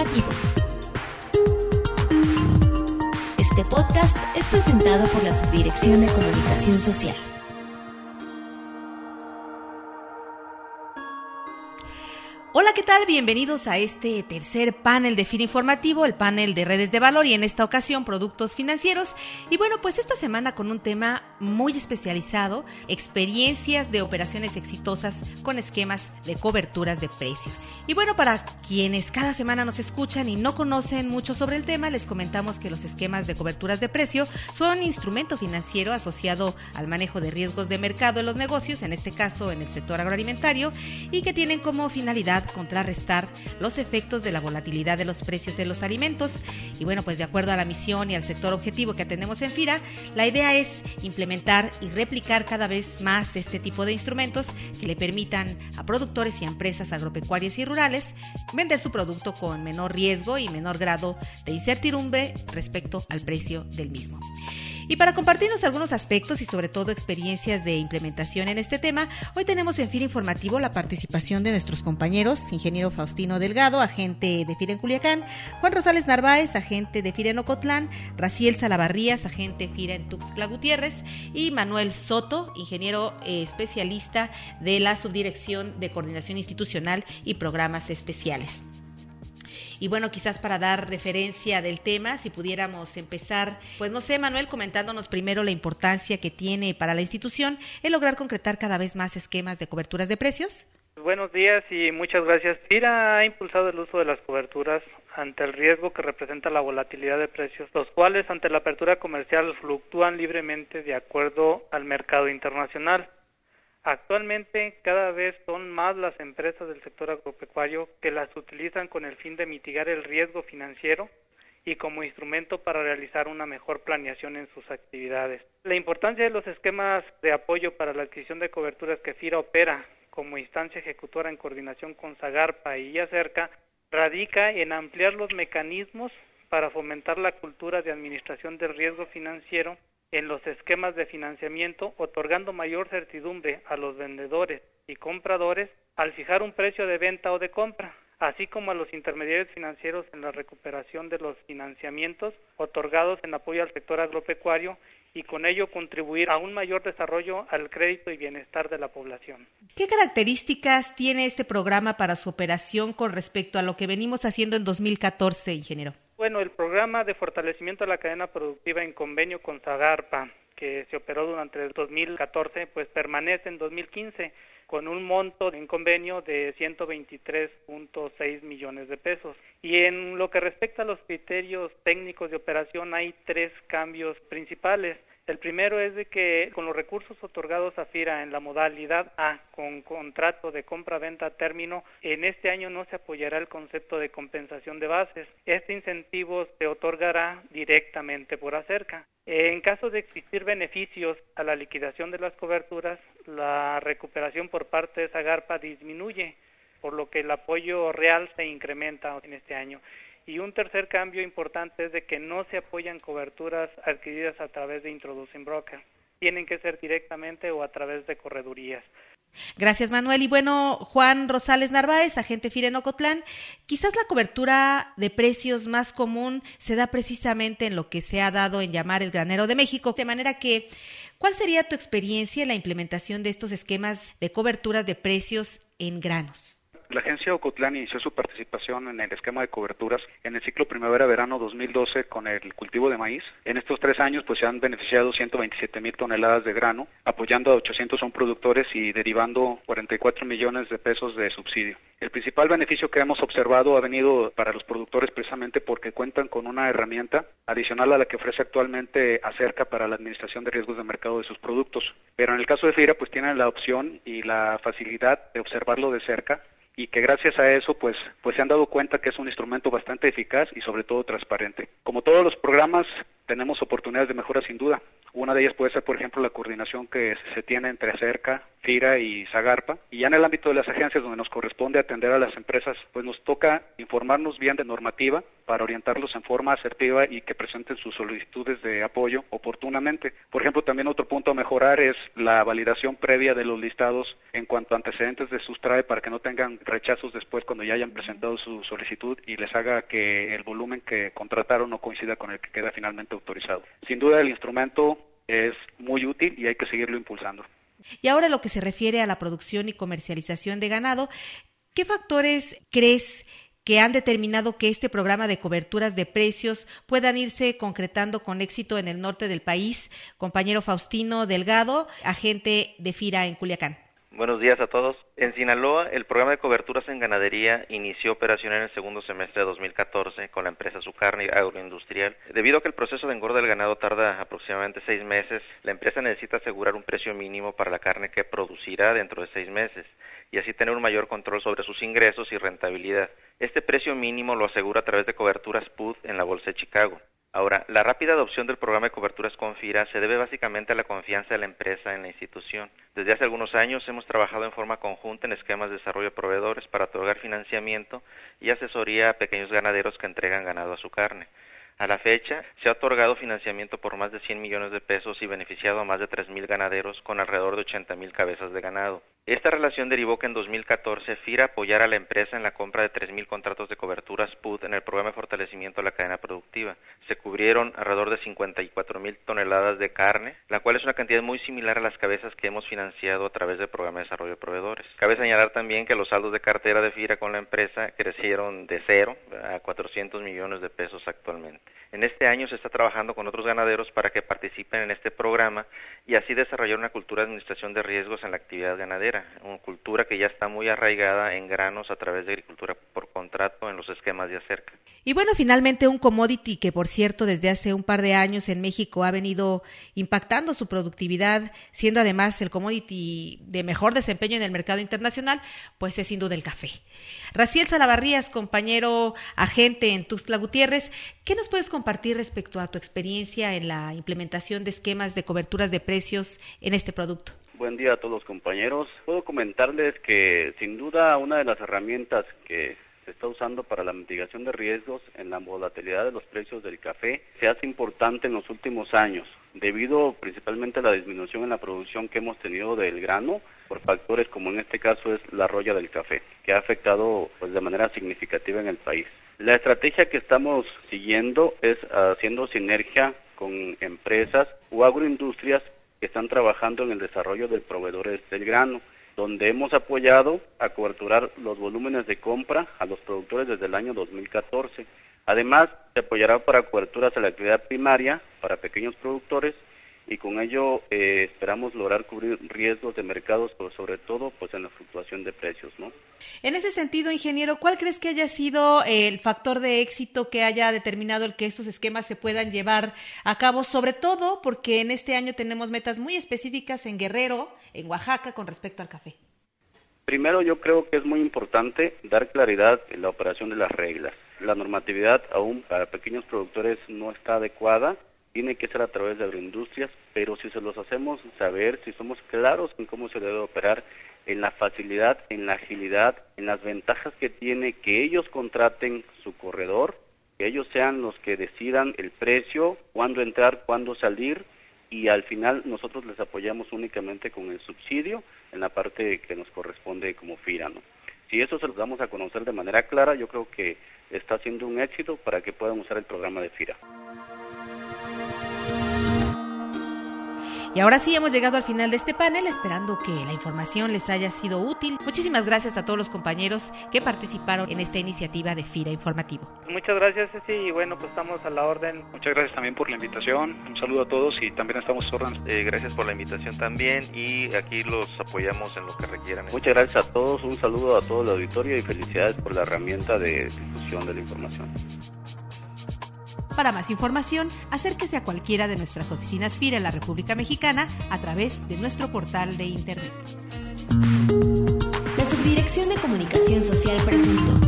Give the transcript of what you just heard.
Este podcast es presentado por la Subdirección de Comunicación Social. Hola, ¿qué tal? Bienvenidos a este tercer panel de FIR informativo, el panel de redes de valor y en esta ocasión productos financieros. Y bueno, pues esta semana con un tema muy especializado, experiencias de operaciones exitosas con esquemas de coberturas de precios. Y bueno, para quienes cada semana nos escuchan y no conocen mucho sobre el tema, les comentamos que los esquemas de coberturas de precio son instrumento financiero asociado al manejo de riesgos de mercado en los negocios, en este caso en el sector agroalimentario, y que tienen como finalidad contrarrestar los efectos de la volatilidad de los precios de los alimentos. Y bueno, pues de acuerdo a la misión y al sector objetivo que atendemos en FIRA, la idea es implementar y replicar cada vez más este tipo de instrumentos que le permitan a productores y empresas agropecuarias y rurales vender su producto con menor riesgo y menor grado de incertidumbre respecto al precio del mismo. Y para compartirnos algunos aspectos y sobre todo experiencias de implementación en este tema, hoy tenemos en FIRA Informativo la participación de nuestros compañeros, ingeniero Faustino Delgado, agente de FIRA en Culiacán, Juan Rosales Narváez, agente de FIRA en Ocotlán, Raciel Salavarrías, agente FIRA en Tuxtla Gutiérrez y Manuel Soto, ingeniero eh, especialista de la Subdirección de Coordinación Institucional y Programas Especiales. Y bueno, quizás para dar referencia del tema, si pudiéramos empezar, pues no sé, Manuel, comentándonos primero la importancia que tiene para la institución el lograr concretar cada vez más esquemas de coberturas de precios. Buenos días y muchas gracias. FIRA ha impulsado el uso de las coberturas ante el riesgo que representa la volatilidad de precios, los cuales ante la apertura comercial fluctúan libremente de acuerdo al mercado internacional. Actualmente cada vez son más las empresas del sector agropecuario que las utilizan con el fin de mitigar el riesgo financiero y como instrumento para realizar una mejor planeación en sus actividades. La importancia de los esquemas de apoyo para la adquisición de coberturas que FIRA opera como instancia ejecutora en coordinación con Zagarpa y Yacerca radica en ampliar los mecanismos para fomentar la cultura de administración del riesgo financiero en los esquemas de financiamiento, otorgando mayor certidumbre a los vendedores y compradores al fijar un precio de venta o de compra, así como a los intermediarios financieros en la recuperación de los financiamientos otorgados en apoyo al sector agropecuario y con ello contribuir a un mayor desarrollo al crédito y bienestar de la población. ¿Qué características tiene este programa para su operación con respecto a lo que venimos haciendo en 2014, ingeniero? Bueno, el programa de fortalecimiento de la cadena productiva en convenio con Zagarpa, que se operó durante el 2014, pues permanece en 2015 con un monto en convenio de 123.6 millones de pesos. Y en lo que respecta a los criterios técnicos de operación hay tres cambios principales. El primero es de que con los recursos otorgados a FIRA en la modalidad A, con contrato de compra-venta a término, en este año no se apoyará el concepto de compensación de bases. Este incentivo se otorgará directamente por acerca. En caso de existir beneficios a la liquidación de las coberturas, la recuperación por parte de Zagarpa disminuye, por lo que el apoyo real se incrementa en este año. Y un tercer cambio importante es de que no se apoyan coberturas adquiridas a través de Introducing Broker. Tienen que ser directamente o a través de corredurías. Gracias, Manuel. Y bueno, Juan Rosales Narváez, agente Firenocotlán, quizás la cobertura de precios más común se da precisamente en lo que se ha dado en llamar el granero de México. De manera que, ¿cuál sería tu experiencia en la implementación de estos esquemas de coberturas de precios en granos? La agencia Ocotlán inició su participación en el esquema de coberturas en el ciclo primavera-verano 2012 con el cultivo de maíz. En estos tres años pues se han beneficiado 127 mil toneladas de grano, apoyando a 801 productores y derivando 44 millones de pesos de subsidio. El principal beneficio que hemos observado ha venido para los productores precisamente porque cuentan con una herramienta adicional a la que ofrece actualmente Acerca para la administración de riesgos de mercado de sus productos. Pero en el caso de FIRA pues tienen la opción y la facilidad de observarlo de cerca y que gracias a eso pues pues se han dado cuenta que es un instrumento bastante eficaz y sobre todo transparente. Como todos los programas tenemos oportunidades de mejora sin duda. Una de ellas puede ser, por ejemplo, la coordinación que se tiene entre CERCA, FIRA y Zagarpa. Y ya en el ámbito de las agencias donde nos corresponde atender a las empresas, pues nos toca informarnos bien de normativa para orientarlos en forma asertiva y que presenten sus solicitudes de apoyo oportunamente. Por ejemplo, también otro punto a mejorar es la validación previa de los listados en cuanto a antecedentes de sustrae para que no tengan rechazos después cuando ya hayan presentado su solicitud y les haga que el volumen que contrataron no coincida con el que queda finalmente autorizado. Sin duda el instrumento es muy útil y hay que seguirlo impulsando. Y ahora lo que se refiere a la producción y comercialización de ganado, ¿qué factores crees que han determinado que este programa de coberturas de precios puedan irse concretando con éxito en el norte del país? Compañero Faustino Delgado, agente de FIRA en Culiacán. Buenos días a todos. En Sinaloa, el programa de coberturas en ganadería inició operación en el segundo semestre de 2014 con la empresa Sucarni Agroindustrial. Debido a que el proceso de engorda del ganado tarda aproximadamente seis meses, la empresa necesita asegurar un precio mínimo para la carne que producirá dentro de seis meses y así tener un mayor control sobre sus ingresos y rentabilidad. Este precio mínimo lo asegura a través de coberturas PUD en la Bolsa de Chicago. Ahora, la rápida adopción del programa de coberturas con FIRA se debe básicamente a la confianza de la empresa en la institución. Desde hace algunos años hemos trabajado en forma conjunta en esquemas de desarrollo de proveedores para otorgar financiamiento y asesoría a pequeños ganaderos que entregan ganado a su carne. A la fecha, se ha otorgado financiamiento por más de 100 millones de pesos y beneficiado a más de 3.000 ganaderos con alrededor de 80.000 cabezas de ganado. Esta relación derivó que en 2014 FIRA apoyara a la empresa en la compra de 3.000 contratos de coberturas PUD en el programa de fortalecimiento de la cadena productiva. Se cubrieron alrededor de 54.000 toneladas de carne, la cual es una cantidad muy similar a las cabezas que hemos financiado a través del programa de desarrollo de proveedores. Cabe señalar también que los saldos de cartera de FIRA con la empresa crecieron de cero a 400 millones de pesos actualmente. En este año se está trabajando con otros ganaderos para que participen en este programa y así desarrollar una cultura de administración de riesgos en la actividad ganadera, una cultura que ya está muy arraigada en granos a través de agricultura por contrato en los esquemas de acerca. Y bueno, finalmente un commodity que por cierto desde hace un par de años en México ha venido impactando su productividad, siendo además el commodity de mejor desempeño en el mercado internacional, pues es sin duda el café. Raciel Salavarrías, compañero agente en Tuxtla Gutiérrez, ¿qué nos puedes compartir respecto a tu experiencia en la implementación de esquemas de coberturas de precios en este producto? Buen día a todos los compañeros. Puedo comentarles que sin duda una de las herramientas que se está usando para la mitigación de riesgos en la volatilidad de los precios del café se hace importante en los últimos años, debido principalmente a la disminución en la producción que hemos tenido del grano por factores como en este caso es la roya del café, que ha afectado pues de manera significativa en el país. La estrategia que estamos siguiendo es haciendo sinergia con empresas o agroindustrias que están trabajando en el desarrollo de proveedores del grano, donde hemos apoyado a coberturar los volúmenes de compra a los productores desde el año 2014. Además, se apoyará para coberturas a la actividad primaria para pequeños productores y con ello eh, esperamos lograr cubrir riesgos de mercados, pero sobre todo pues en la fluctuación de precios, ¿no? En ese sentido, ingeniero, ¿cuál crees que haya sido el factor de éxito que haya determinado el que estos esquemas se puedan llevar a cabo, sobre todo porque en este año tenemos metas muy específicas en Guerrero, en Oaxaca, con respecto al café? Primero, yo creo que es muy importante dar claridad en la operación de las reglas. La normatividad aún para pequeños productores no está adecuada tiene que ser a través de agroindustrias, pero si se los hacemos saber, si somos claros en cómo se debe operar, en la facilidad, en la agilidad, en las ventajas que tiene que ellos contraten su corredor, que ellos sean los que decidan el precio, cuándo entrar, cuándo salir, y al final nosotros les apoyamos únicamente con el subsidio en la parte que nos corresponde como FIRA, ¿no? Si eso se los damos a conocer de manera clara, yo creo que está siendo un éxito para que puedan usar el programa de FIRA. Y ahora sí hemos llegado al final de este panel, esperando que la información les haya sido útil. Muchísimas gracias a todos los compañeros que participaron en esta iniciativa de FIRA Informativo. Muchas gracias, Ceci, y bueno, pues estamos a la orden. Muchas gracias también por la invitación. Un saludo a todos y también estamos órdenes. Eh, gracias por la invitación también y aquí los apoyamos en lo que requieran. Muchas gracias a todos, un saludo a todo el auditorio y felicidades por la herramienta de difusión de la información. Para más información, acérquese a cualquiera de nuestras oficinas FIRA en la República Mexicana a través de nuestro portal de Internet. La Subdirección de Comunicación Social presentó.